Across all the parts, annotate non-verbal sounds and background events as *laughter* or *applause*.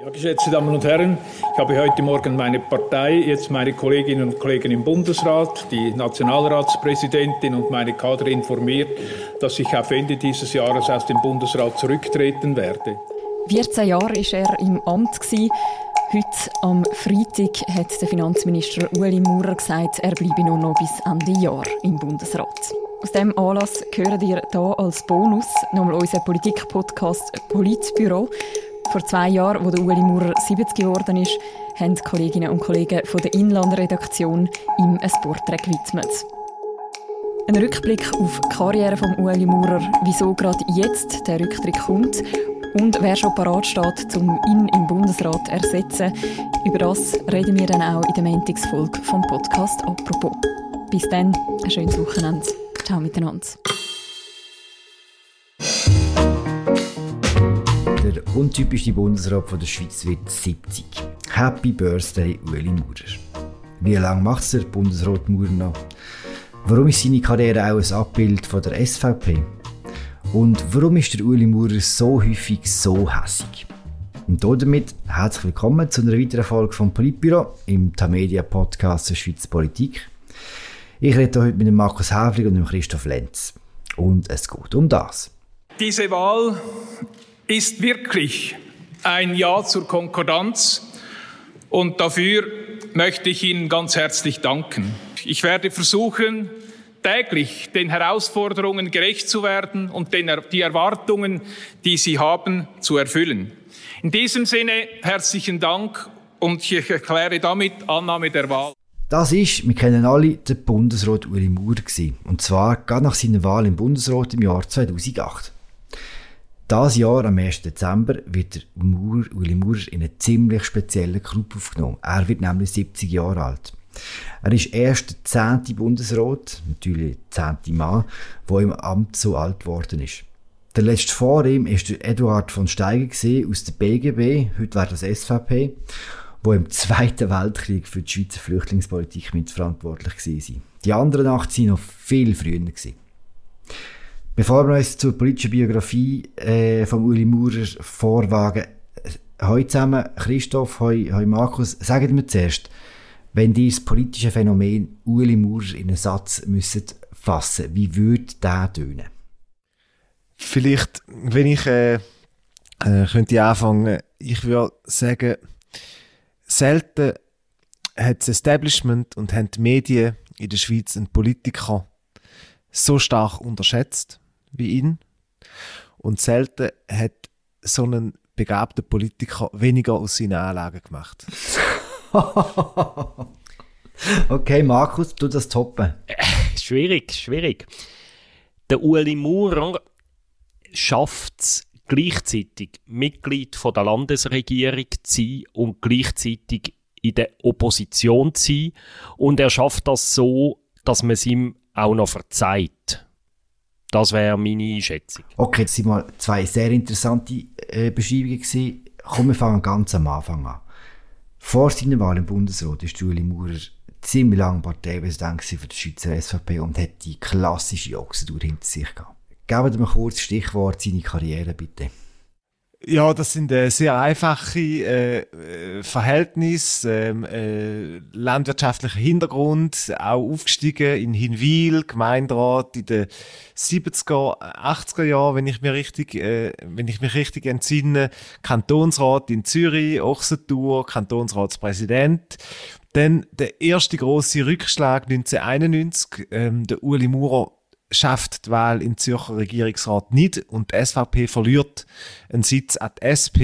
Ja, geschätzte Damen und Herren, ich habe heute Morgen meine Partei, jetzt meine Kolleginnen und Kollegen im Bundesrat, die Nationalratspräsidentin und meine Kader informiert, dass ich auf Ende dieses Jahres aus dem Bundesrat zurücktreten werde. 14 Jahre war er im Amt. Heute am Freitag hat der Finanzminister Ueli Maurer gesagt, er bleibe nur noch bis Ende Jahr im Bundesrat. Aus diesem Anlass hören ihr hier als Bonus nochmal unseren Politik-Podcast Politbüro. Vor zwei Jahren, der Ueli Maurer 70 geworden ist, haben Kolleginnen und Kollegen von der Inlandredaktion ihm ein Porträt gewidmet. Ein Rückblick auf die Karriere von Ueli Maurer, wieso gerade jetzt der Rücktritt kommt und wer schon parat steht, um ihn im Bundesrat zu ersetzen. Über das reden wir dann auch in der Montagsfolge vom Podcast «Apropos». Bis dann, ein schönes Wochenende. Ciao miteinander. Der untypischste Bundesrat von der Schweiz wird 70. Happy Birthday, Ueli Maurer. Wie lange macht der Bundesrat Maurer noch? Warum ist seine Karriere auch ein Abbild von der SVP? Und warum ist der Uli Maurer so häufig so hässig? Und damit herzlich willkommen zu einer weiteren Folge vom Politbüro im Tamedia Podcast der Schweiz Politik. Ich rede heute mit dem Markus Häfling und dem Christoph Lenz. Und es geht um das. Diese Wahl ist wirklich ein Ja zur Konkordanz und dafür möchte ich Ihnen ganz herzlich danken. Ich werde versuchen, täglich den Herausforderungen gerecht zu werden und den, die Erwartungen, die sie haben, zu erfüllen. In diesem Sinne herzlichen Dank und ich erkläre damit Annahme der Wahl. Das ist, wir kennen alle, der Bundesrat Uli Maurer Und zwar gerade nach seiner Wahl im Bundesrat im Jahr 2008. Das Jahr, am 1. Dezember, wird Maurer, Uli Maurer in einen ziemlich speziellen Club aufgenommen. Er wird nämlich 70 Jahre alt. Er ist erst der zehnte Bundesrat, natürlich der zehnte Mann, der im Amt so alt geworden ist. Der letzte vor ihm ist der Eduard von Steiger aus der BGB, heute wäre das SVP, wo im Zweiten Weltkrieg für die Schweizer Flüchtlingspolitik mitverantwortlich war. Die anderen acht waren noch viel früher. Bevor wir uns zur politischen Biografie äh, von Uli Maurer vorwagen, heute zusammen, Christoph, heute, heute Markus, sagt mir zuerst, wenn ihr das politische Phänomen Ueli Maurer in einen Satz müsstet fassen, wie würde der tönen? Vielleicht, wenn ich äh, äh, könnte anfangen, ich würde sagen, selten hat das Establishment und haben die Medien in der Schweiz einen Politiker so stark unterschätzt wie ihn. Und selten hat so einen begabten Politiker weniger aus seinen Anlagen gemacht. *laughs* okay, Markus, du das toppen. schwierig, schwierig. Der Ueli Maurer schafft es gleichzeitig Mitglied von der Landesregierung zu sein und gleichzeitig in der Opposition zu sein. Und er schafft das so, dass man es ihm auch noch verzeiht. Das wäre meine Einschätzung. Okay, das waren mal zwei sehr interessante äh, Beschreibungen. Gewesen. Komm, wir fangen ganz am Anfang an. Vor seiner Wahl im Bundesrat ist Julie Maurer ziemlich lange Parteipräsident für die Schweizer SVP und hat die klassische Ochsentour hinter sich gehabt. Geben Sie mir kurz Stichwort seine Karriere, bitte. Ja, das sind äh, sehr einfache äh, äh, Verhältnisse, ähm, äh, landwirtschaftlicher Hintergrund, auch aufgestiegen in Hinwil, Gemeinderat in den 70er, 80er Jahren, wenn ich mir richtig, äh, wenn ich mich richtig entsinne, Kantonsrat in Zürich, Ochsentour, Kantonsratspräsident. Dann der erste große Rückschlag 1991, ähm, der Uli Maurer schafft die Wahl im Zürcher Regierungsrat nicht und die SVP verliert einen Sitz an die SP,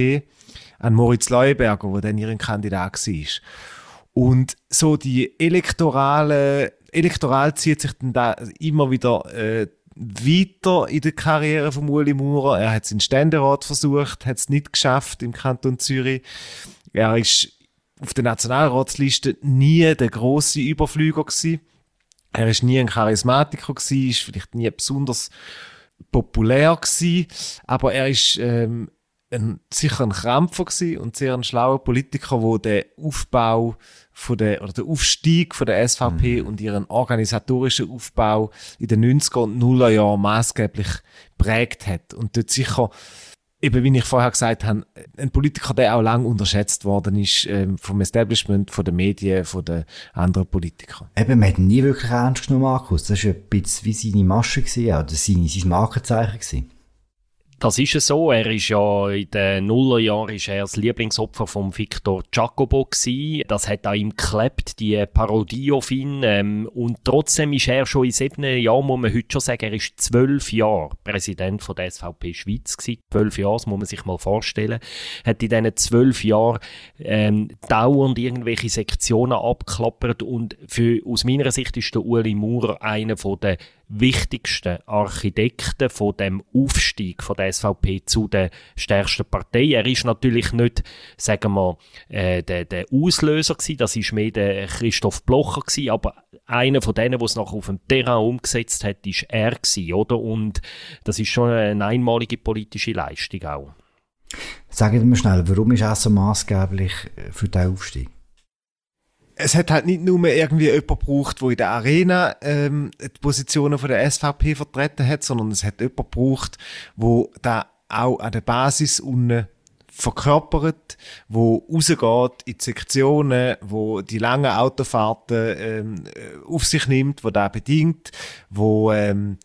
an Moritz Leuberger, der dann ihren Kandidat war. Und so die elektorale, elektoral zieht sich dann da immer wieder äh, weiter in der Karriere von Uli Maurer. Er hat es in Ständerat versucht, hat es nicht geschafft im Kanton Zürich. Er ist auf der Nationalratsliste nie der große Überflüger gewesen. Er ist nie ein Charismatiker gewesen, ist vielleicht nie besonders populär gewesen, aber er ist ähm, ein, sicher ein Krampfer gewesen und sehr ein schlauer Politiker, wo der Aufbau von der, oder der Aufstieg von der SVP mhm. und ihren organisatorischen Aufbau in den 90er und 0er Jahren maßgeblich prägt hat und dort sicher eben, wie ich vorher gesagt habe, ein Politiker, der auch lange unterschätzt worden ist ähm, vom Establishment, von den Medien, von den anderen Politikern. Eben, man hat ihn nie wirklich ernst genommen, Markus. Das war ein bisschen wie seine Masche, gewesen, oder seine, sein Markenzeichen. Gewesen. Das ist es so. Er ist ja in den Nullerjahren ist er das Lieblingsopfer von Victor Jacobo gewesen. Das hat an ihm geklebt, die Parodie auf ihn. Ähm, und trotzdem ist er schon in sieben Jahren, muss man heute schon sagen, er ist zwölf Jahre Präsident von der SVP Schweiz. Zwölf Jahre, das muss man sich mal vorstellen. Hat in diesen zwölf Jahren ähm, dauernd irgendwelche Sektionen abklappert und für, aus meiner Sicht ist der Uli Maurer einer der wichtigsten Architekten von dem Aufstieg von der SVP zu der stärksten Partei. Er ist natürlich nicht, sagen wir, äh, der, der Auslöser gewesen, das ist mehr der Christoph Blocher gewesen, aber einer von denen, es noch auf dem Terrain umgesetzt hat, ist er gewesen, oder? Und das ist schon eine einmalige politische Leistung auch. Sagen mir schnell, warum ist er so maßgeblich für den Aufstieg? Es hat halt nicht nur irgendwie jemand gebraucht, der in der Arena ähm, die Positionen von der SVP vertreten hat, sondern es hat jemand gebraucht, wo da auch an der Basis unten verkörpert, wo rausgeht in die Sektionen, wo die langen Autofahrten ähm, auf sich nimmt, wo da bedingt, wo ähm,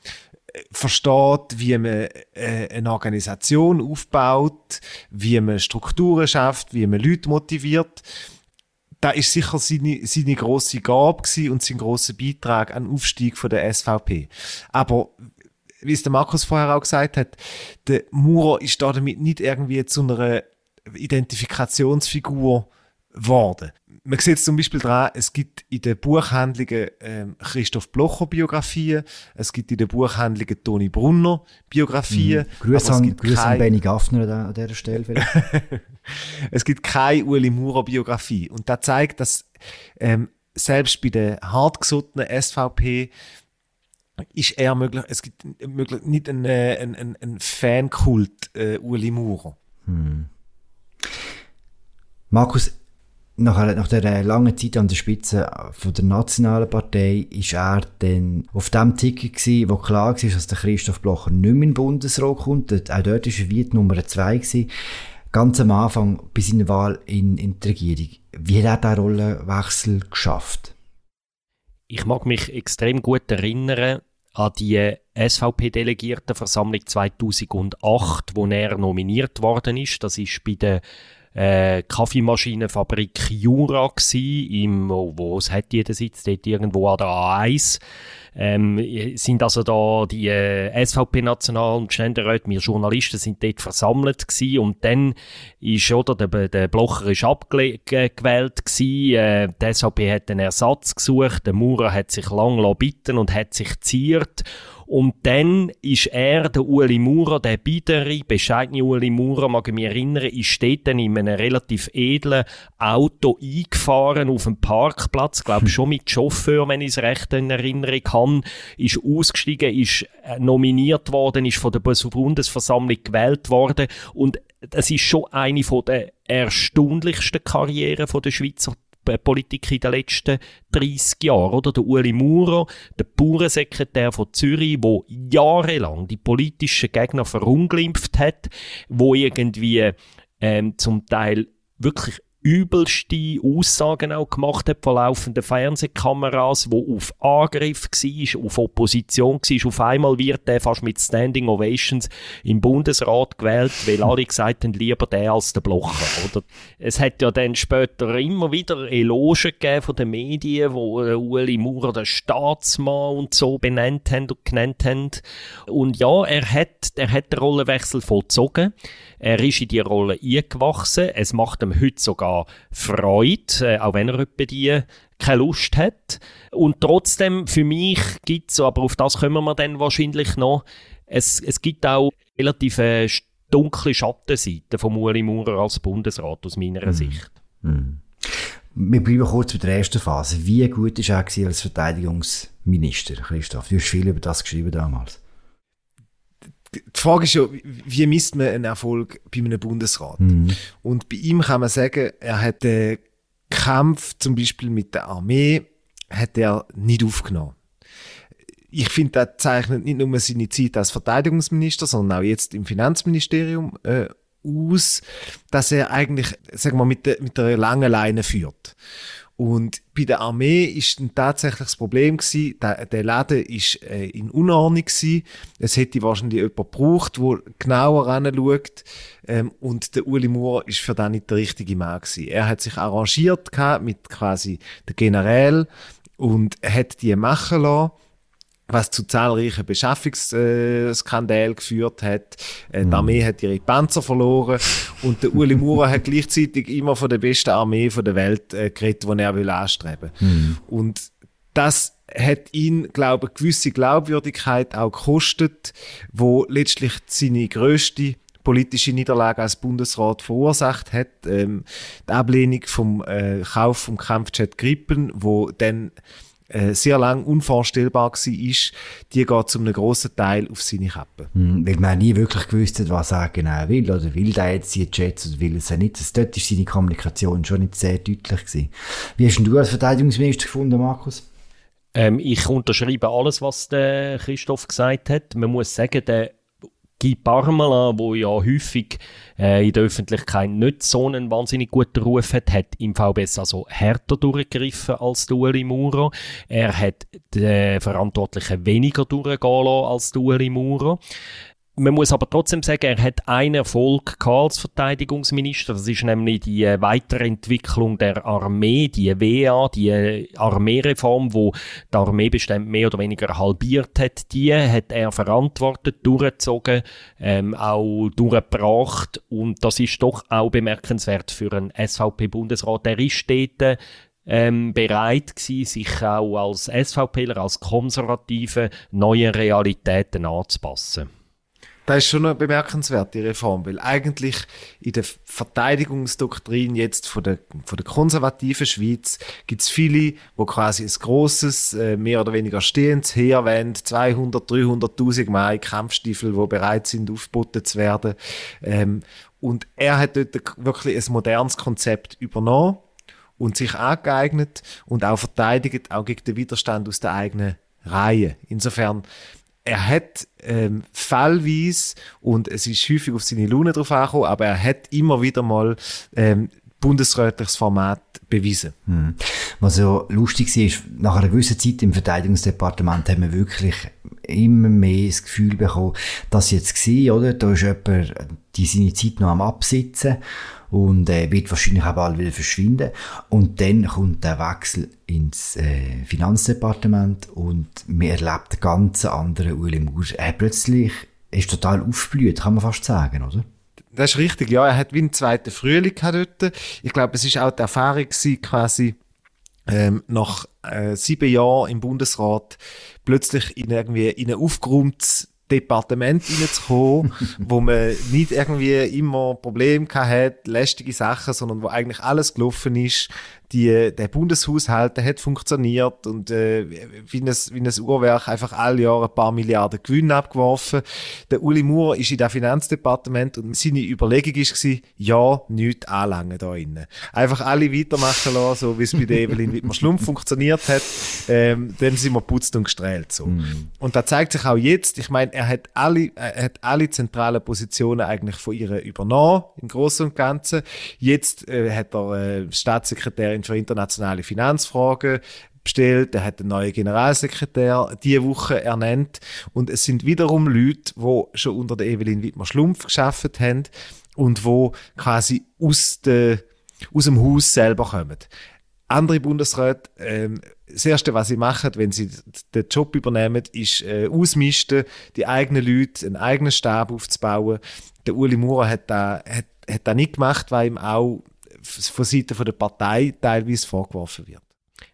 versteht, wie man äh, eine Organisation aufbaut, wie man Strukturen schafft, wie man Leute motiviert da ist sicher seine, seine grosse Gabe und sein grosser Beitrag an Aufstieg von der SVP. Aber wie es der Markus vorher auch gesagt hat, der Maurer ist da damit nicht irgendwie zu einer Identifikationsfigur geworden man sieht zum Beispiel daran, es gibt in den Buchhandlungen ähm, Christoph Blocher Biografien, es gibt in den Buchhandlungen Toni Brunner Biografien. Mhm. Grüße an, Grüß an Benny Gaffner an dieser Stelle *laughs* es gibt keine Uli Maurer Biografie. Und das zeigt, dass ähm, selbst bei der hartgesottenen SVP ist eher möglich, es gibt möglich, nicht einen, äh, einen, einen, Fankult äh, Uli Maurer. Hm. Markus, nach, nach der langen Zeit an der Spitze von der nationalen Partei ist er dann auf dem Ticket gewesen, wo klar war, dass der Christoph Blocher nicht mehr in den Bundesrat kommt. Auch dort war er wie die Nummer zwei gewesen. Ganz am Anfang bei seiner Wahl in, in die Regierung. Wie hat er diesen Rollenwechsel geschafft? Ich mag mich extrem gut erinnern an die SVP-Delegiertenversammlung 2008, wo er nominiert worden ist. Das ist bei der äh, Kaffeemaschinenfabrik Jura gsi, im, wo, wo es hat jeder sitzt, dort irgendwo an der A1. Ähm, sind also da die äh, SVP-National- und Ständeräte, wir Journalisten sind dort versammelt gsi und dann ist, oder, der, der Blocher ist abgewählt gsi, äh, die SVP hat einen Ersatz gesucht, der Maurer hat sich lang bitten und hat sich ziert und dann ist er, der Uli Maurer, der biedere, bescheidene Uli Maurer, mag ich mich erinnern, ist dort dann in einem relativ edlen Auto eingefahren auf dem Parkplatz, glaube *laughs* schon mit Chauffeur, wenn ich es recht in Erinnerung habe, ist ausgestiegen, ist äh, nominiert worden, ist von der Bundesversammlung gewählt worden und das ist schon eine der erstaunlichsten Karrieren der Schweizer Politik in den letzten 30 Jahren, oder? Der Uli Maurer, der Bauernsekretär von Zürich, der jahrelang die politischen Gegner verunglimpft hat, wo irgendwie ähm, zum Teil wirklich übelste Aussagen auch gemacht hat von laufenden Fernsehkameras, wo auf Angriff war, auf Opposition war. Auf einmal wird er fast mit Standing Ovations im Bundesrat gewählt, weil alle gesagt haben, lieber der als der Blocher. Oder? Es hat ja dann später immer wieder Elogen gegeben von den Medien, wo äh, Ueli Maurer den Staatsmann und so benannt haben und genannt haben. Und ja, er hat, er hat den Rollenwechsel vollzogen. Er ist in die Rolle eingewachsen. Es macht ihm heute sogar Freude, äh, auch wenn er etwa die keine Lust hat. Und trotzdem, für mich gibt es, aber auf das kommen wir dann wahrscheinlich noch, es, es gibt auch relativ äh, dunkle Schattenseiten von Uli Maurer als Bundesrat aus meiner mhm. Sicht. Mhm. Wir bleiben kurz bei der ersten Phase. Wie gut war er als Verteidigungsminister, Christoph? Du hast viel über das geschrieben damals die Frage ist ja, wie misst man einen Erfolg bei einem Bundesrat? Mhm. Und bei ihm kann man sagen, er hat den Kampf zum Beispiel mit der Armee hat er nicht aufgenommen. ich finde, das zeichnet nicht nur seine Zeit als Verteidigungsminister, sondern auch jetzt im Finanzministerium äh, aus, dass er eigentlich, sagen wir, mit, der, mit der langen Leine führt. Und bei der Armee ist dann tatsächlich das Problem gewesen, der, der Laden ist äh, in Unordnung gewesen. Es hätte wahrscheinlich jemand gebraucht, der genauer anschaut. Ähm, und der Uli Moore ist für das nicht der richtige Mann gewesen. Er hat sich arrangiert mit quasi der Generäl und hat die machen lassen was zu zahlreichen Beschaffungsskandalen geführt hat. Äh, die mhm. Armee hat ihre Panzer verloren und der Uli Maurer hat gleichzeitig immer von der besten Armee der Welt äh, geredet, die er will anstreben mhm. Und das hat ihn, glaube ich, eine gewisse Glaubwürdigkeit auch gekostet, wo letztlich seine größte politische Niederlage als Bundesrat verursacht hat. Ähm, die Ablehnung vom äh, Kauf vom Kampfjet Grippen, wo dann äh, sehr lang unvorstellbar war, ist, die geht zu einem grossen Teil auf seine Kappe. Mhm, weil man nie wirklich gewusst hat, was er genau will. Oder will der jetzt die Jets oder will es er nicht. Das, dort ist seine Kommunikation schon nicht sehr deutlich gewesen. Wie hast du als Verteidigungsminister gefunden, Markus? Ähm, ich unterschreibe alles, was der Christoph gesagt hat. Man muss sagen, der Guy Parmelin, der ja häufig äh, in der Öffentlichkeit nicht so einen wahnsinnig guten Ruf hat, hat im VBS also härter durchgegriffen als Ueli Maurer. Er hat den Verantwortlichen weniger durchgehen lassen als Ueli Maurer. Man muss aber trotzdem sagen, er hat einen Erfolg als Verteidigungsminister. Das ist nämlich die äh, Weiterentwicklung der Armee, die WA, die äh, Armeereform, wo die Armeebestand mehr oder weniger halbiert hat. Die hat er verantwortet, durchgezogen, ähm, auch durchgebracht. Und das ist doch auch bemerkenswert für einen SVP-Bundesrat. Er ist dort ähm, bereit gewesen, sich auch als SVPler, als Konservative neuen Realitäten anzupassen. Das ist schon eine bemerkenswerte Reform, weil eigentlich in der Verteidigungsdoktrin jetzt von der, von der konservativen Schweiz gibt es viele, wo quasi ein grosses, äh, mehr oder weniger stehendes Heer wollen, 200, 300.000 Mal Kampfstiefel, wo bereit sind, aufgeboten zu werden. Ähm, und er hat dort wirklich ein modernes Konzept übernommen und sich angeeignet und auch verteidigt, auch gegen den Widerstand aus der eigenen Reihe. Insofern er hat ähm, fallweise, und es ist häufig auf seine Laune drauf angekommen, aber er hat immer wieder mal ähm, bundesrätliches Format bewiesen. Hm. Was ja lustig ist, nach einer gewissen Zeit im Verteidigungsdepartement haben wir wirklich immer mehr das Gefühl bekommen, dass jetzt war, oder? Da ist jemand die seine Zeit noch am Absitzen und äh, wird wahrscheinlich auch bald wieder verschwinden. Und dann kommt der Wechsel ins äh, Finanzdepartement und man erlebt einen ganz anderen Uli Maurer. Er plötzlich ist total aufgeblüht, kann man fast sagen, oder? Das ist richtig, ja. Er hat wie einen zweiten Frühling dort. Ich glaube, es ist auch die Erfahrung gewesen, quasi ähm, nach äh, sieben Jahren im Bundesrat plötzlich in irgendwie in ein aufgeräumtes Departement reinzukommen, *laughs* wo man nicht irgendwie immer Probleme hat, lästige Sachen, sondern wo eigentlich alles gelaufen ist, die, der Bundeshaushalt der hat funktioniert und äh, wie, ein, wie ein Uhrwerk einfach alle Jahre ein paar Milliarden Gewinn abgeworfen. Der Uli Moore ist in das Finanzdepartement und seine Überlegung war, ja, nichts anlangen da innen. Einfach alle weitermachen lassen, so wie es bei der Evelyn Wittmer-Schlumpf funktioniert hat. Ähm, dann sind wir putzt und gestrahlt so. Mm. Und da zeigt sich auch jetzt, ich meine, er hat alle, er hat alle zentralen Positionen eigentlich von ihr übernommen, im Großen und Ganzen. Jetzt äh, hat er äh, Staatssekretärin für internationale Finanzfragen bestellt, er hat einen neuen Generalsekretär diese Woche ernannt und es sind wiederum Leute, die schon unter der Evelyn Wittmer-Schlumpf geschafft haben und wo quasi aus, de, aus dem Haus selber kommen. Andere Bundesräte, ähm, das Erste, was sie machen, wenn sie den Job übernehmen, ist äh, ausmisten, die eigenen Leute, einen eigenen Stab aufzubauen. Der Uli Maurer hat da, hat, hat da nicht gemacht, weil ihm auch von Seiten der Partei teilweise vorgeworfen wird.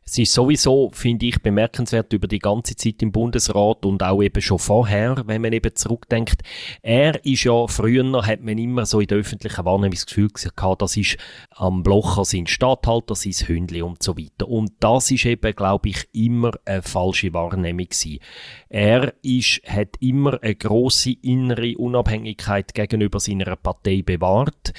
Es ist sowieso, finde ich, bemerkenswert über die ganze Zeit im Bundesrat und auch eben schon vorher, wenn man eben zurückdenkt. Er ist ja, früher hat man immer so in der öffentlichen Wahrnehmung das Gefühl gehabt, das ist am Blocher sein Stadthalter, sein Hündli und so weiter. Und das ist eben, glaube ich, immer eine falsche Wahrnehmung gewesen. Er ist, hat immer eine große innere Unabhängigkeit gegenüber seiner Partei bewahrt.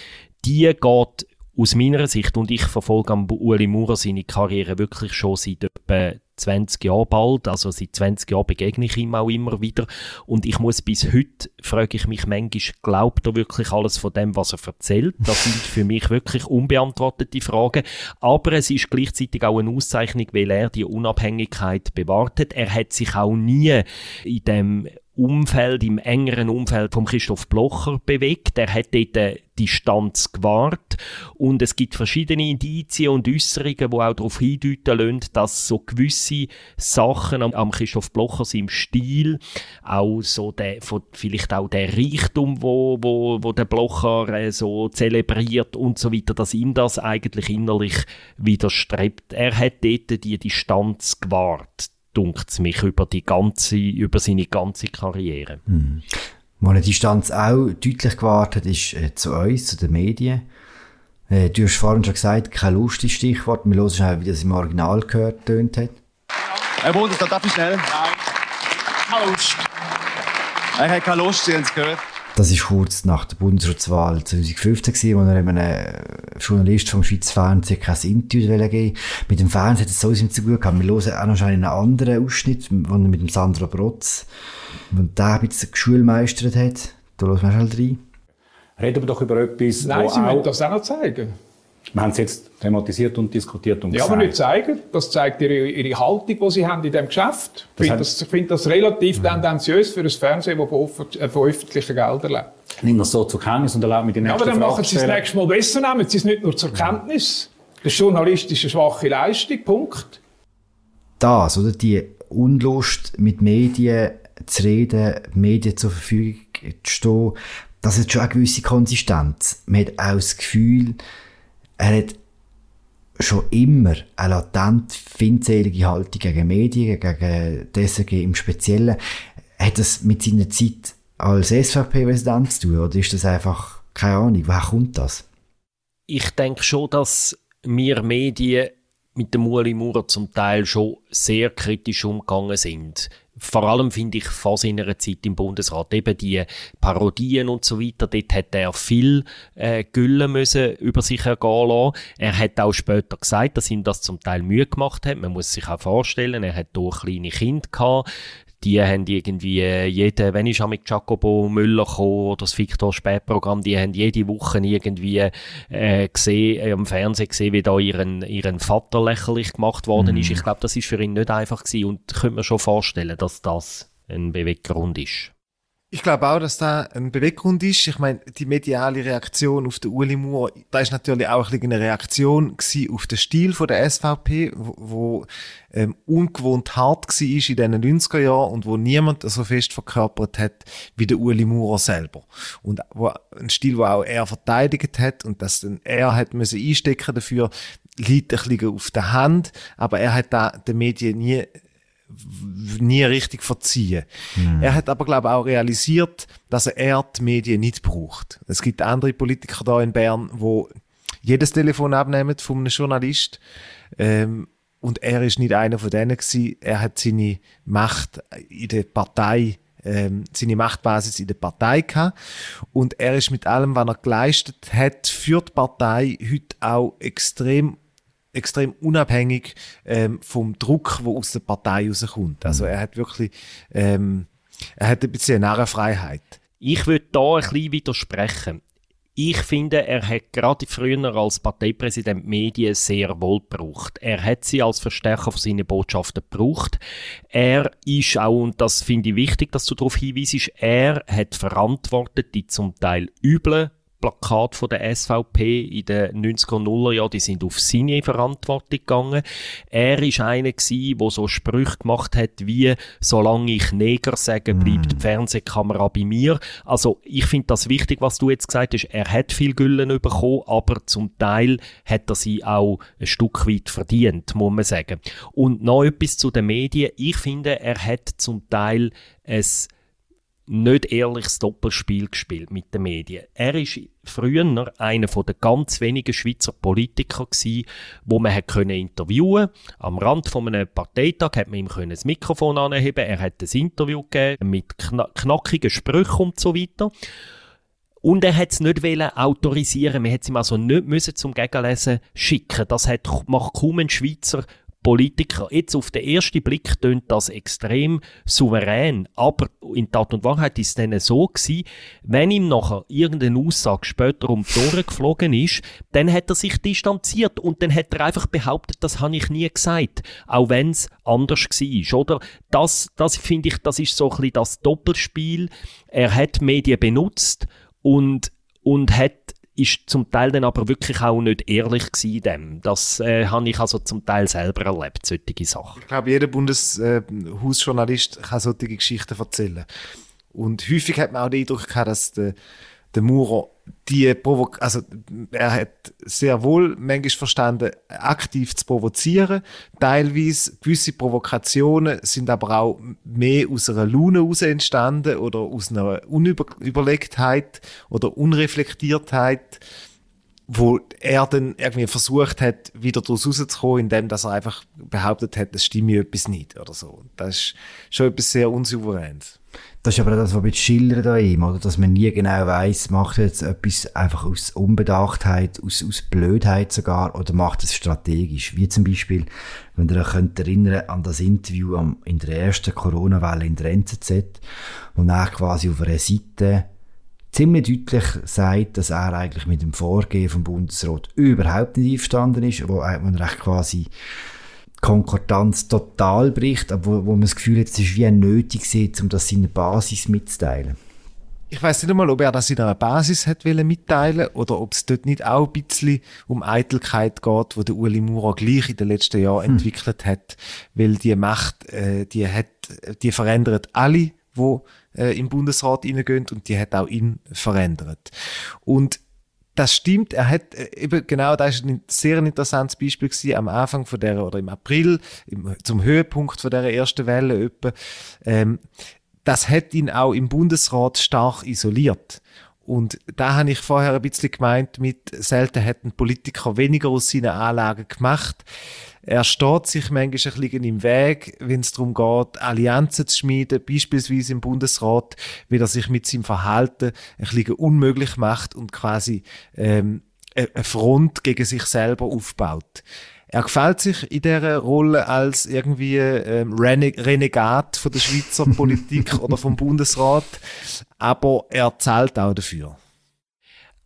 Die geht aus meiner Sicht, und ich verfolge am Uli Maurer seine Karriere wirklich schon seit etwa 20 Jahren bald, also seit 20 Jahren begegne ich ihm auch immer wieder und ich muss bis heute, frage ich mich manchmal, glaubt er wirklich alles von dem, was er erzählt? Das sind für mich wirklich unbeantwortete Fragen, aber es ist gleichzeitig auch eine Auszeichnung, weil er die Unabhängigkeit bewahrt hat. Er hat sich auch nie in dem Umfeld, im engeren Umfeld von Christoph Blocher bewegt. Er hat dort eine Distanz gewahrt und es gibt verschiedene Indizien und Äußerungen, die auch darauf hindeuten lassen, dass so gewisse Sachen am, Christoph Blocher seinem Stil, auch so der, vielleicht auch der Reichtum, wo, wo, wo der Blocher äh, so zelebriert und so weiter, dass ihm das eigentlich innerlich widerstrebt. Er hat dort die Distanz gewahrt dunkt es mich, über, die ganze, über seine ganze Karriere. Mhm. Wo eine Distanz auch deutlich gewartet ist äh, zu uns, zu den Medien. Äh, du hast vorhin schon gesagt, kein lustiges Stichwort. Wir hören schnell, wie das im Original gehört tönt hat. Herr Bundesrat, darf ich schnell? Nein, keine Lust. Er hat keine Lust, Sie haben es gehört. Das ist kurz nach der Bundesratswahl 2015 gewesen, wo er einem Journalist vom Schweizer Fernsehen kein Interview geben Mit dem Fernsehen hat es so zu gut gehabt. Wir hören auch noch einen anderen Ausschnitt, wo er mit dem Sandro Brotz, und der ein bisschen geschulmeistert hat. Da hören wir schnell rein. Reden wir doch über etwas, Nein, Sie wollen das auch noch zeigen. Wir haben es jetzt thematisiert und diskutiert und Ja, aber nicht zeigen. Das zeigt ihre, ihre Haltung, die sie haben in diesem Geschäft. Ich finde das, find das relativ mhm. tendenziös für ein Fernsehen, das von, äh, von öffentlichen Geldern lebt. Nimm das so zur Kenntnis und erlaubt mir die nächste ja, aber dann Frage machen Sie es das nächste Mal besser, nehmen Sie es nicht nur zur Kenntnis. Das ist journalistische schwache Leistung, Punkt. Das, oder die Unlust, mit Medien zu reden, Medien zur Verfügung zu stehen, das hat schon eine gewisse Konsistenz. Man hat auch das Gefühl, er hat schon immer eine latent feindselige Haltung gegen Medien, gegen DSG im Speziellen. Hat das mit seiner Zeit als SVP-Präsident zu tun oder ist das einfach, keine Ahnung, woher kommt das? Ich denke schon, dass wir Medien mit dem Uli Maurer zum Teil schon sehr kritisch umgegangen sind vor allem finde ich vor seiner Zeit im Bundesrat eben die Parodien und so weiter, dort hat er viel äh, Gülle müssen über sich ergehen lassen. Er hat auch später gesagt, dass ihm das zum Teil Mühe gemacht hat. Man muss sich auch vorstellen, er hat hier kleine Kinder gehabt die haben irgendwie äh, jede, wenn ich mit Jacobo Müller gekommen, oder das Victor Spätprogramm, die haben jede Woche irgendwie äh, gesehen, äh, am Fernsehen gesehen, wie da ihren, ihren Vater lächerlich gemacht worden mm. ist. Mhm. Ich glaube, das ist für ihn nicht einfach gewesen und könnte mir schon vorstellen, dass das ein Beweggrund ist. Ich glaube auch, dass da ein Beweggrund ist. Ich meine, die mediale Reaktion auf den Uli Moore, da ist natürlich auch ein eine Reaktion auf den Stil von der SVP, wo, wo ähm, ungewohnt hart war in den 90er Jahren und wo niemand so fest verkörpert hat wie der Uli Maurer selber. Und wo, ein Stil, wo auch er verteidigt hat und dass dann er hat müssen einstecken dafür, liegt ein bisschen auf der Hand, aber er hat da den Medien nie nie richtig verziehen. Mhm. Er hat aber, glaube ich, auch realisiert, dass er die Medien nicht braucht. Es gibt andere Politiker da in Bern, wo jedes Telefon abnehmen von einem Journalist. Ähm, und er ist nicht einer von denen gewesen. Er hat seine Macht in der Partei ähm, seine Machtbasis in der Partei gehabt. Und er ist mit allem, was er geleistet hat, für die Partei heute auch extrem extrem unabhängig ähm, vom Druck, wo aus der Partei rauskommt. Also mhm. er hat wirklich, ähm, er hat ein bisschen eine Freiheit. Ich würde da ein bisschen widersprechen. Ich finde, er hat gerade früher als Parteipräsident Medien sehr wohl gebraucht. Er hat sie als Verstärker von seinen Botschaften gebraucht. Er ist auch, und das finde ich wichtig, dass du darauf hinweisst, er hat verantwortet die zum Teil üblen Plakat von der SVP in den 90er und 0er Jahren, die sind auf seine Verantwortung gegangen. Er ist einer gewesen, der so Sprüche gemacht hat, wie, solange ich Neger sage, bleibt mm. die Fernsehkamera bei mir. Also, ich finde das wichtig, was du jetzt gesagt hast. Er hat viel Güllen bekommen, aber zum Teil hat er sie auch ein Stück weit verdient, muss man sagen. Und noch etwas zu den Medien. Ich finde, er hat zum Teil es nicht ehrliches Doppelspiel gespielt mit den Medien. Er ist früher einer den ganz wenigen Schweizer Politiker gsi, wo man hat können interviewen. Am Rand von einem Parteitag hat man ihm das Mikrofon anheben. Er hat ein Interview gegeben mit knackigen Sprüchen und so weiter. Und er hat es nicht autorisieren. Man hat es ihm also nicht müssen zum Gegenlesen schicken. Das hat, macht kaum ein Schweizer Politiker. Jetzt auf den ersten Blick tönt das extrem souverän, aber in Tat und Wahrheit ist es dann so gewesen, wenn ihm nachher irgendeine Aussage später um die Ohren geflogen ist, dann hat er sich distanziert und dann hat er einfach behauptet, das habe ich nie gesagt, auch wenn es anders war, oder? Das, das finde ich, das ist so ein bisschen das Doppelspiel. Er hat Medien benutzt und, und hat ist zum Teil dann aber wirklich auch nicht ehrlich gewesen dem. Das äh, habe ich also zum Teil selber erlebt, solche Sachen. Ich glaube, jeder Bundeshausjournalist äh, kann solche Geschichten erzählen. Und häufig hat man auch den Eindruck gehabt, dass der, der Maurer die Provok also er hat sehr wohl manchmal verstanden, aktiv zu provozieren. Teilweise gewisse Provokationen sind aber auch mehr aus einer Laune heraus entstanden oder aus einer Unüberlegtheit oder Unreflektiertheit, wo er dann irgendwie versucht hat, wieder daraus rauszukommen, indem er einfach behauptet hat, es stimme etwas nicht oder so. Das ist schon etwas sehr Unsouveränes. Das ist aber das, was wir schildern da ihm, oder? Dass man nie genau weiß, macht er jetzt etwas einfach aus Unbedachtheit, aus, aus Blödheit sogar, oder macht es strategisch. Wie zum Beispiel, wenn ihr euch könnt erinnern an das Interview am, in der ersten Corona-Welle in der NZZ, wo er quasi auf einer Seite ziemlich deutlich sagt, dass er eigentlich mit dem Vorgehen vom Bundesrat überhaupt nicht einverstanden ist, wo, wo er quasi Konkordanz total bricht, aber wo, wo man das Gefühl hat, es ist wie ein nötig sieht, um das seiner Basis mitzuteilen. Ich weiß nicht einmal, ob er das in einer Basis hat mitteilen oder ob es dort nicht auch ein bisschen um Eitelkeit geht, wo der Uli Maurer gleich in den letzten Jahren hm. entwickelt hat, weil die Macht, äh, die hat, die verändert alle, wo äh, im Bundesrat hineingehen und die hat auch ihn verändert. Und das stimmt, er hat äh, eben genau, das ist ein sehr interessantes Beispiel gewesen, am Anfang von der oder im April, im, zum Höhepunkt von der ersten Welle etwa. Ähm, das hat ihn auch im Bundesrat stark isoliert. Und da habe ich vorher ein bisschen gemeint, mit selten hätten Politiker weniger aus seinen Anlagen gemacht. Er steht sich manchmal ein bisschen im Weg, wenn es darum geht, Allianzen zu schmieden, beispielsweise im Bundesrat, wie er sich mit seinem Verhalten ein bisschen unmöglich macht und quasi ähm, eine Front gegen sich selber aufbaut. Er gefällt sich in dieser Rolle als irgendwie ähm, Rene Renegat von der Schweizer *laughs* Politik oder vom Bundesrat, aber er zahlt auch dafür.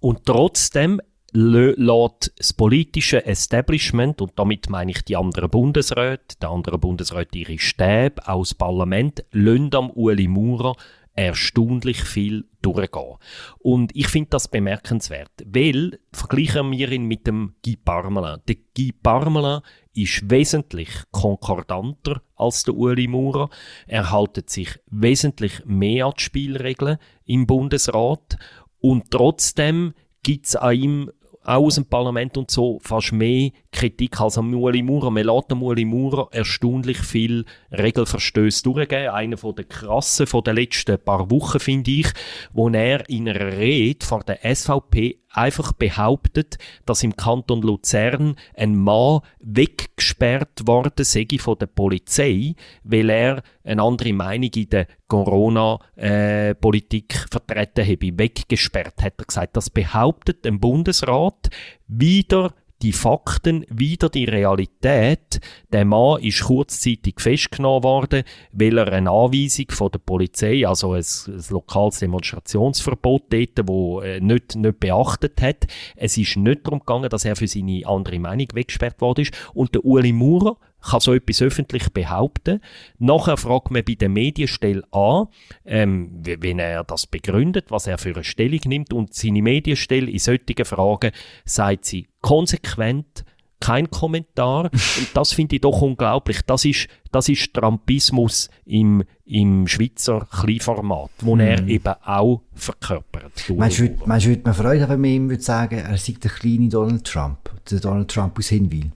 Und trotzdem lässt das politische Establishment, und damit meine ich die anderen Bundesräte, die anderen Bundesräte ihre Stäbe, aus Parlament, lassen am Ueli Maurer erstaunlich viel durchgehen. Und ich finde das bemerkenswert, weil vergleichen wir ihn mit dem Guy Parmelin. Der Guy Parmelin ist wesentlich konkordanter als der Ueli Maurer. Er haltet sich wesentlich mehr an die Spielregeln im Bundesrat und trotzdem gibt es an ihm auch aus dem Parlament und so fast mehr Kritik als am Ueli Maurer. Man lässt Ueli Maurer erstaunlich viel Regelverstöße durchgeben. Einer von der krassen von den letzten paar Wochen, finde ich, wo er in einer Rede vor der SVP einfach behauptet, dass im Kanton Luzern ein Mann weggesperrt worden sei von der Polizei, weil er eine andere Meinung in der Corona-Politik äh, vertreten habe. Weggesperrt, hat er gesagt. Das behauptet der Bundesrat wieder die Fakten wieder die Realität. Der Mann ist kurzzeitig festgenommen worden, weil er eine Anweisung von der Polizei, also ein, ein lokales Demonstrationsverbot dort, wo äh, nicht, nicht beachtet hat. Es ist nicht darum gegangen, dass er für seine andere Meinung weggesperrt worden ist. Und der Uli Maurer kann so etwas öffentlich behaupten. Nachher fragt man bei der Medienstelle an, ähm, wenn er das begründet, was er für eine Stellung nimmt. Und seine Medienstelle in solchen Fragen sagt sie konsequent, kein Kommentar. *laughs* Und das finde ich doch unglaublich. Das ist, das ist Trumpismus im, im Schweizer Kleinformat, wo mm. er eben auch verkörpert. Meinst du, meinst würde man Freude haben, wenn man ihm würde sagen, er sei der kleine Donald Trump, der Donald Trump aus Hinwil?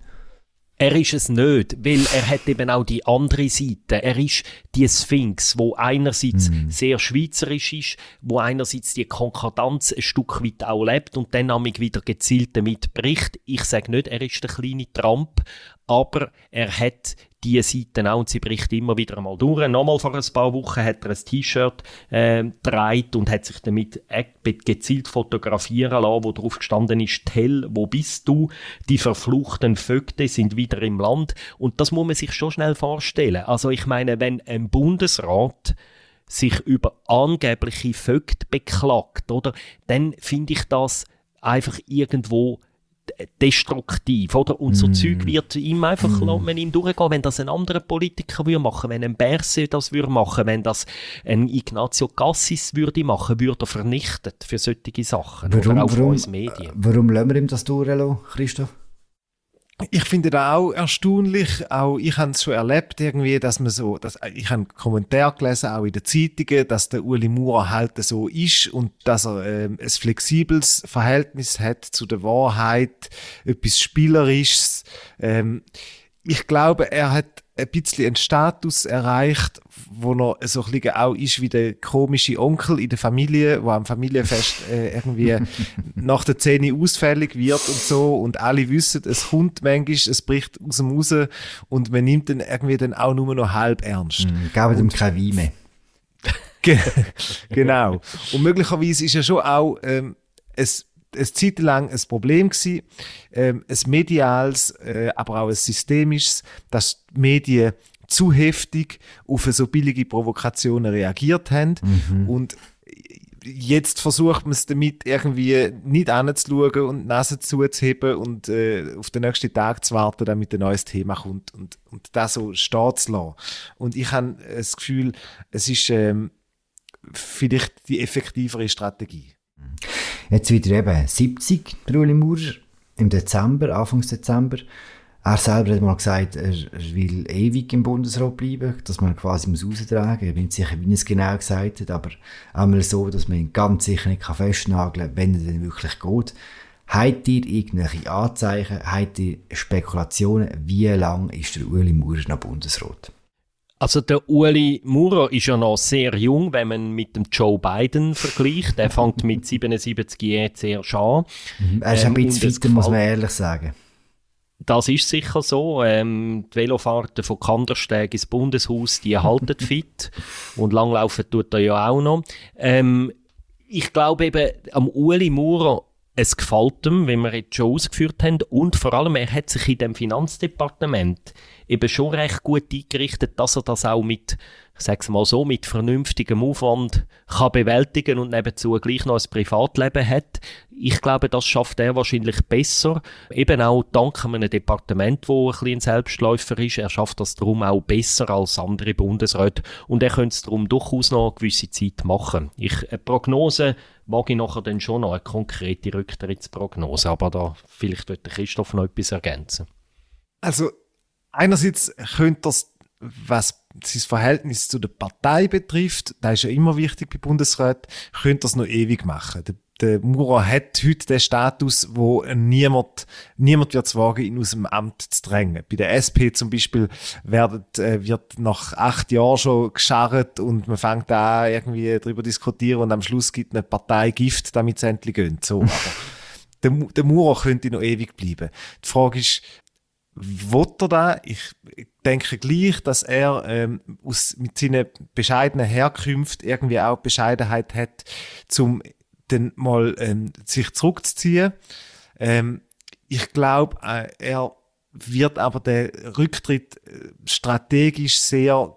Er ist es nicht, weil er hat eben auch die andere Seite. Er ist die Sphinx, wo einerseits mm. sehr schweizerisch ist, wo einerseits die Konkordanz ein Stück weit auch lebt und dann nämlich wieder gezielt damit bricht. Ich sage nicht, er ist der kleine Trump, aber er hat die Seiten auch und sie bricht immer wieder einmal durch. Nochmal vor ein paar Wochen hat er ein T-Shirt äh, und hat sich damit gezielt fotografieren lassen, wo drauf gestanden ist, Tell, wo bist du? Die verfluchten Vögte sind wieder im Land. Und das muss man sich schon schnell vorstellen. Also ich meine, wenn ein Bundesrat sich über angebliche Vögte beklagt, oder, dann finde ich das einfach irgendwo destruktiv, oder? Und so mm. Zeug wird ihm einfach, mm. man ihm durchgehen, wenn das ein anderer Politiker würde machen, wenn ein Berse das würde machen, wenn das ein Ignazio Cassis würde machen, würde er vernichtet für solche Sachen. Warum, oder auch warum, uns Medien. Warum lassen wir ihm das durchlassen, Christoph? Ich finde das auch erstaunlich. Auch ich habe es schon erlebt, irgendwie, dass man so, dass, ich habe Kommentar gelesen, auch in den Zeitungen, dass der Uli Maurer halt so ist und dass er ähm, ein flexibles Verhältnis hat zu der Wahrheit, etwas Spielerisches. Ähm, ich glaube, er hat ein bisschen einen Status erreicht, wo er so ein bisschen auch ist wie der komische Onkel in der Familie, wo am Familienfest äh, irgendwie *laughs* nach der Zähne ausfällig wird und so und alle wissen, es kommt manchmal, es bricht aus dem raus und man nimmt den irgendwie dann auch nur noch halb ernst. Mm, geben dem keine Wein mehr. *laughs* genau. Und möglicherweise ist ja schon auch ähm, es eine Zeit lang ein Problem gewesen, ähm, ein mediales, äh, aber auch ein systemisches, dass die Medien zu heftig auf so billige Provokationen reagiert haben mhm. und jetzt versucht man es damit irgendwie nicht anzuschauen und die Nase zuzuheben und äh, auf den nächsten Tag zu warten, damit ein neues Thema kommt und, und das so stehen zu lassen. Und ich habe das Gefühl, es ist ähm, vielleicht die effektivere Strategie. Jetzt wieder eben 70, der Uli Maurer, im Dezember, Anfang Dezember. Er selber hat mal gesagt, er, will ewig im Bundesrat bleiben, dass man quasi muss austragen. Ich bin nicht sicher, wie er es genau gesagt hat, aber einmal so, dass man ihn ganz sicher nicht festnageln kann, wenn er denn wirklich geht. Habt ihr irgendwelche Anzeichen, habt ihr Spekulationen, wie lange ist der Uli Maurer noch Bundesrat? Also der Uli Maurer ist ja noch sehr jung, wenn man mit dem Joe Biden vergleicht. Er fängt mit 77 Jahren zuerst an. Mhm. Er ist ein ähm, bisschen fitter, muss man ehrlich sagen. Das ist sicher so. Ähm, die Velofahrten von Kandersteg ins Bundeshaus, die halten *laughs* fit. Und langlaufen tut er ja auch noch. Ähm, ich glaube eben, am Uli Maurer es gefällt ihm, wie wir jetzt schon ausgeführt haben. Und vor allem, er hat sich in dem Finanzdepartement eben schon recht gut eingerichtet, dass er das auch mit, ich sag's mal so, mit vernünftigem Aufwand kann bewältigen und nebenzu gleich noch ein Privatleben hat. Ich glaube, das schafft er wahrscheinlich besser. Eben auch dank einem Departement, wo ein bisschen Selbstläufer ist. Er schafft das darum auch besser als andere Bundesräte. Und er könnte es darum durchaus noch eine gewisse Zeit machen. Ich, eine Prognose mag ich nachher dann schon noch eine konkrete Rücktrittsprognose, aber da vielleicht wird Christoph noch etwas ergänzen. Also einerseits könnte das, was sein Verhältnis zu der Partei betrifft, da ist ja immer wichtig bei Bundesrat, könnte das noch ewig machen. Der, der Mura hat heute den Status, wo niemand, niemand wird es wagen, ihn aus dem Amt zu drängen. Bei der SP zum Beispiel wird, äh, wird nach acht Jahren schon gescharrt und man fängt an, irgendwie darüber diskutieren und am Schluss gibt eine Partei Gift, damit es endlich geht. So, aber *laughs* der, der Mura könnte noch ewig bleiben. Die Frage ist, will er da? Ich denke gleich, dass er ähm, aus, mit seinen bescheidenen Herkünften irgendwie auch Bescheidenheit hat, zum dann mal ähm, sich zurückzuziehen. Ähm, ich glaube, äh, er wird aber den Rücktritt äh, strategisch sehr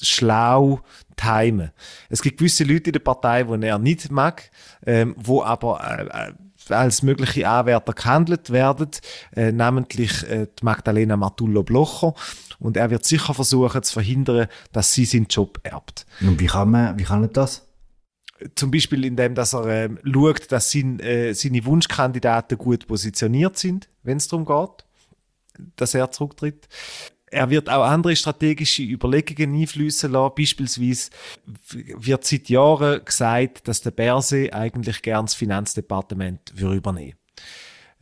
schlau timen. Es gibt gewisse Leute in der Partei, die er nicht mag, ähm, wo aber äh, äh als mögliche Anwärter gehandelt werden, äh, namentlich äh, die Magdalena Matullo-Blocher. Und er wird sicher versuchen zu verhindern, dass sie seinen Job erbt. Und wie kann man, wie kann er das? Zum Beispiel indem, dass er ähm, schaut, dass sein, äh, seine Wunschkandidaten gut positioniert sind, wenn es darum geht, dass er zurücktritt. Er wird auch andere strategische Überlegungen einflüssen lassen. Beispielsweise wird seit Jahren gesagt, dass der Berse eigentlich gern das Finanzdepartement übernehmen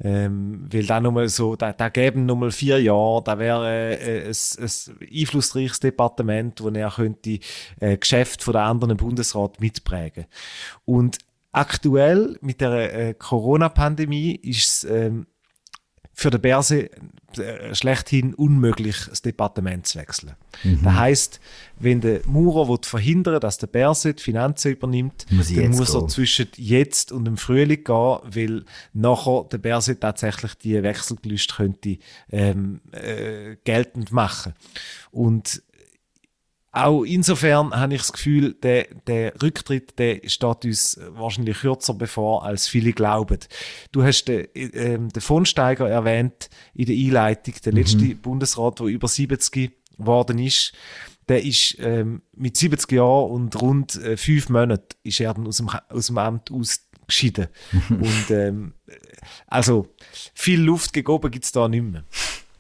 ähm, weil da nur so, da, da geben nur mal vier Jahre, da wäre äh, ein, ein einflussreiches Departement, wo er könnte äh, Geschäft von der anderen Bundesrat mitprägen. Und aktuell mit der äh, Corona-Pandemie ist ähm, für den Berse äh, schlechthin unmöglich, das Departement zu wechseln. Mhm. Das heisst, wenn der Maurer will verhindern dass der Berset Finanzen übernimmt, muss dann muss er gehen. zwischen jetzt und dem Frühling gehen, weil nachher der Berset tatsächlich die Wechselgelüste könnte ähm, äh, geltend machen. Und auch insofern habe ich das Gefühl, der, der Rücktritt der steht uns wahrscheinlich kürzer bevor, als viele glauben. Du hast den, äh, den von Steiger erwähnt in der Einleitung, der letzte mhm. Bundesrat, der über 70 geworden ist. Der ist ähm, mit 70 Jahren und rund äh, fünf Monaten ist er dann aus dem, aus dem Amt ausgeschieden. *laughs* und ähm, also viel Luft gegeben gibt es da nicht mehr.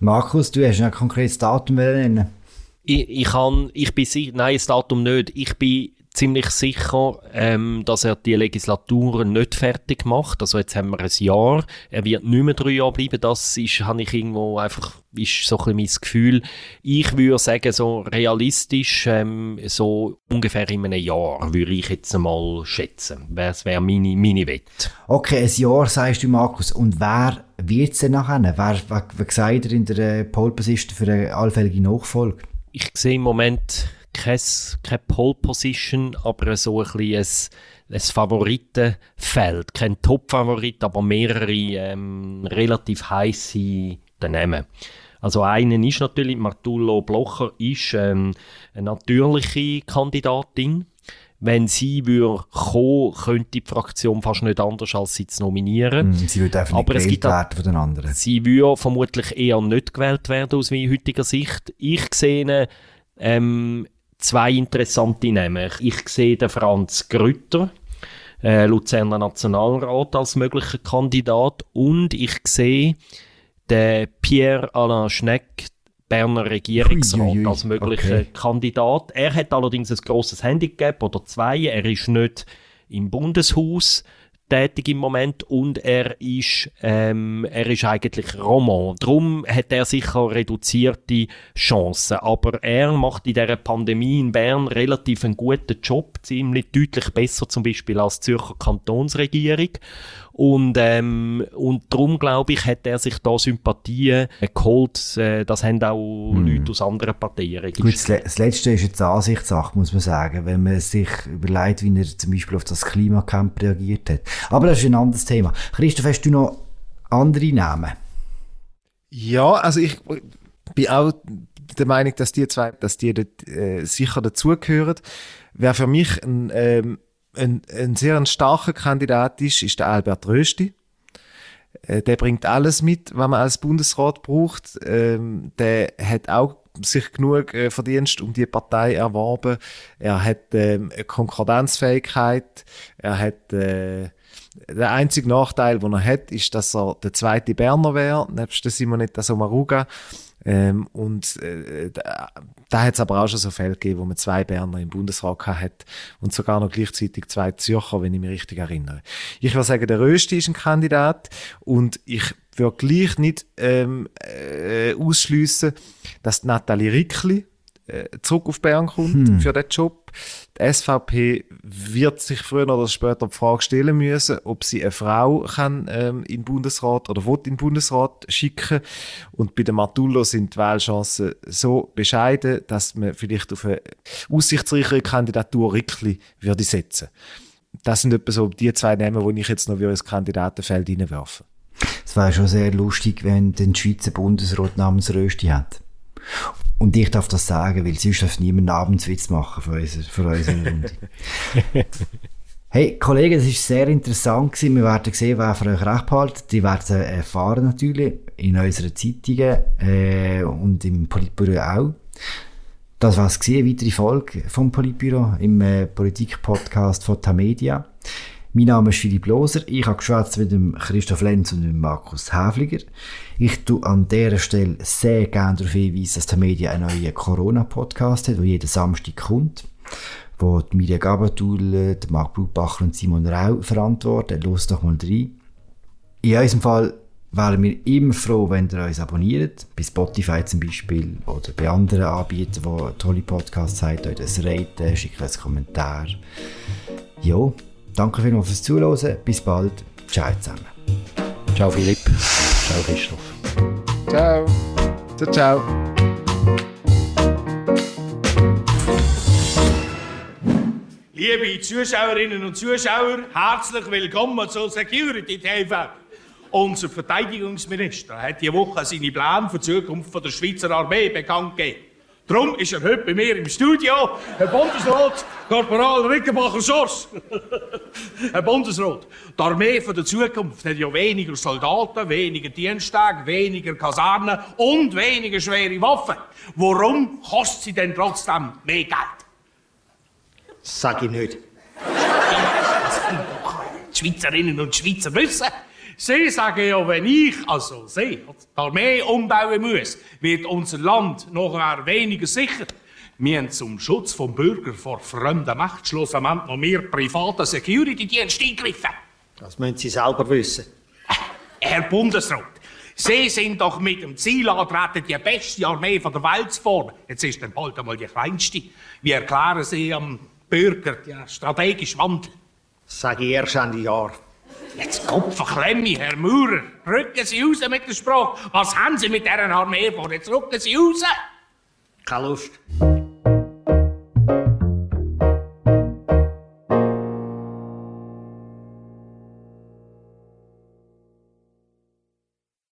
Markus, du hast ein konkretes Datum nennen. Ich, ich, kann, ich bin sicher, nein, das Datum nicht. Ich bin ziemlich sicher, ähm, dass er die Legislatur nicht fertig macht. Also jetzt haben wir ein Jahr. Er wird nicht mehr drei Jahre bleiben. Das ist, habe ich irgendwo einfach, ist so ein bisschen mein Gefühl. Ich würde sagen, so realistisch, ähm, so ungefähr in einem Jahr, würde ich jetzt mal schätzen. Das wäre meine, meine Wette. Okay, ein Jahr sagst du, Markus. Und wer wird es denn nachher? Wer, wer, wer sagt er in der Pole Position für eine allfällige Nachfolge? Ich sehe im Moment keine, keine Pole Position, aber so ein bisschen ein, Favoritenfeld. Kein Top-Favorit, aber mehrere ähm, relativ heiße Namen. Also einen ist natürlich, Martullo Blocher ist ähm, eine natürliche Kandidatin. Wenn sie würde kommen, könnte die Fraktion fast nicht anders, als sie zu nominieren. Mm, sie würde einfach nicht Aber gewählt werden von den anderen. Sie würde vermutlich eher nicht gewählt werden, aus meiner heutiger Sicht. Ich sehe ähm, zwei interessante Namen. Ich sehe den Franz Grütter, äh, Luzerner Nationalrat, als möglicher Kandidat. Und ich sehe den Pierre-Alain Schneck, Berner Regierungsrat ui, ui, ui. als möglicher okay. Kandidat. Er hat allerdings ein grosses Handicap oder zwei. Er ist nicht im Bundeshaus tätig im Moment und er ist, ähm, er ist eigentlich Roman. Darum hat er sicher reduzierte Chancen. Aber er macht in dieser Pandemie in Bern relativ einen guten Job, ziemlich deutlich besser zum Beispiel als die Zürcher Kantonsregierung. Und, ähm, und darum, glaube ich, hat er sich da Sympathien geholt. Äh, das haben auch hm. Leute aus anderen Parteien registriert. Gut, das Letzte ist jetzt Ansichtssache, muss man sagen, wenn man sich überlegt, wie er zum Beispiel auf das Klimacamp reagiert hat. Aber das ist ein anderes Thema. Christoph, hast du noch andere Namen? Ja, also ich bin auch der Meinung, dass die zwei, dass die äh, sicher dazugehören. Wer für mich ein ähm, ein, ein sehr starker Kandidat ist, ist der Albert Rösti. Äh, der bringt alles mit, was man als Bundesrat braucht. Ähm, der hat auch sich genug äh, Verdienst um die Partei erworben. Er hat ähm, eine Konkordanzfähigkeit. Er hat äh, der einzige Nachteil, den er hat, ist, dass er der zweite Berner wäre, nebst Simonetta Sommaruga. Ähm, und äh, da, da hat es aber auch schon so Fälle gegeben, wo man zwei Berner im Bundesrat hat und sogar noch gleichzeitig zwei Zürcher, wenn ich mich richtig erinnere. Ich würde sagen, der Rösti ist ein Kandidat und ich würde gleich nicht ähm, äh, ausschliessen, dass Nathalie Rickli äh, zurück auf Bern kommt hm. für den Job. Die SVP wird sich früher oder später die Frage stellen müssen, ob sie eine Frau kann, ähm, in den Bundesrat oder will in den Bundesrat schicken. Und bei der Matullo sind die Wahlchancen so bescheiden, dass man vielleicht auf eine aussichtsreichere Kandidatur Rickli würde setzen. Das sind etwa so die zwei Namen, die ich jetzt noch ins Kandidatenfeld reinwerfen. Es wäre schon sehr lustig, wenn der Schweizer Bundesrat namens Rösti hat. Und ich darf das sagen, weil sonst darf niemand einen Abendswitz machen für, unser, für unsere Runde. *laughs* hey, Kollegen, das war sehr interessant. Gewesen. Wir werden sehen, wer für euch recht behält. Die werden erfahren natürlich in unseren Zeitungen äh, und im Politbüro auch. Das war es eine weitere Folge vom Politbüro im äh, Politik-Podcast von Tamedia. Mein Name ist Philipp Loser. Ich habe geschwätzt mit dem Christoph Lenz und dem Markus Häfliger. Ich tue an dieser Stelle sehr gerne darauf hinweisen, dass der Media einen neuen Corona-Podcast hat, der jeden Samstag kommt, wo die Mirja Gabatul, Marc Blutbacher und Simon Rau verantworten. Los doch mal rein. In unserem Fall wären wir immer froh, wenn ihr uns abonniert, bei Spotify zum Beispiel oder bei anderen Anbietern, die tolle Podcasts haben, euch das raten, schickt uns Kommentar. Ja, Danke vielmals fürs Zuhören. Bis bald. Ciao zusammen. Ciao Philipp. Ciao Christoph. Ciao. Ciao, ciao. Liebe Zuschauerinnen und Zuschauer, herzlich willkommen zur Security TV. Unser Verteidigungsminister hat diese Woche seine Pläne für die Zukunft der Schweizer Armee bekannt gegeben. Darum ist er heute bei mir im Studio, Herr Bundesrat, Korporal Rickenbacher Schors. *laughs* Herr Bundesrat, die Armee von der Zukunft hat ja weniger Soldaten, weniger Diensttage, weniger Kasernen und weniger schwere Waffen. Warum kostet sie denn trotzdem mehr Geld? Sag ich nicht. Das können doch die Schweizerinnen und Schweizer wissen. Sie sagen ja, wenn ich, also Sie, die Armee umbauen muss, wird unser Land nachher weniger sicher. Wir haben zum Schutz vom Bürger vor fremder Macht schlussendlich noch mehr private Security-Dienste eingegriffen. Das müssen Sie selber wissen. Herr Bundesrat, Sie sind doch mit dem Ziel angetreten, die beste Armee von der Welt zu formen. Jetzt ist dann bald einmal die kleinste. Wie erklären Sie am Bürger den strategischen Wandel? Sag ich erst Ende Jahr. Jetzt Kopf verklemme, Herr Maurer. Rücken Sie raus mit der Sprache. Was haben Sie mit dieser Armee vor? Jetzt rücken Sie raus. Keine Lust.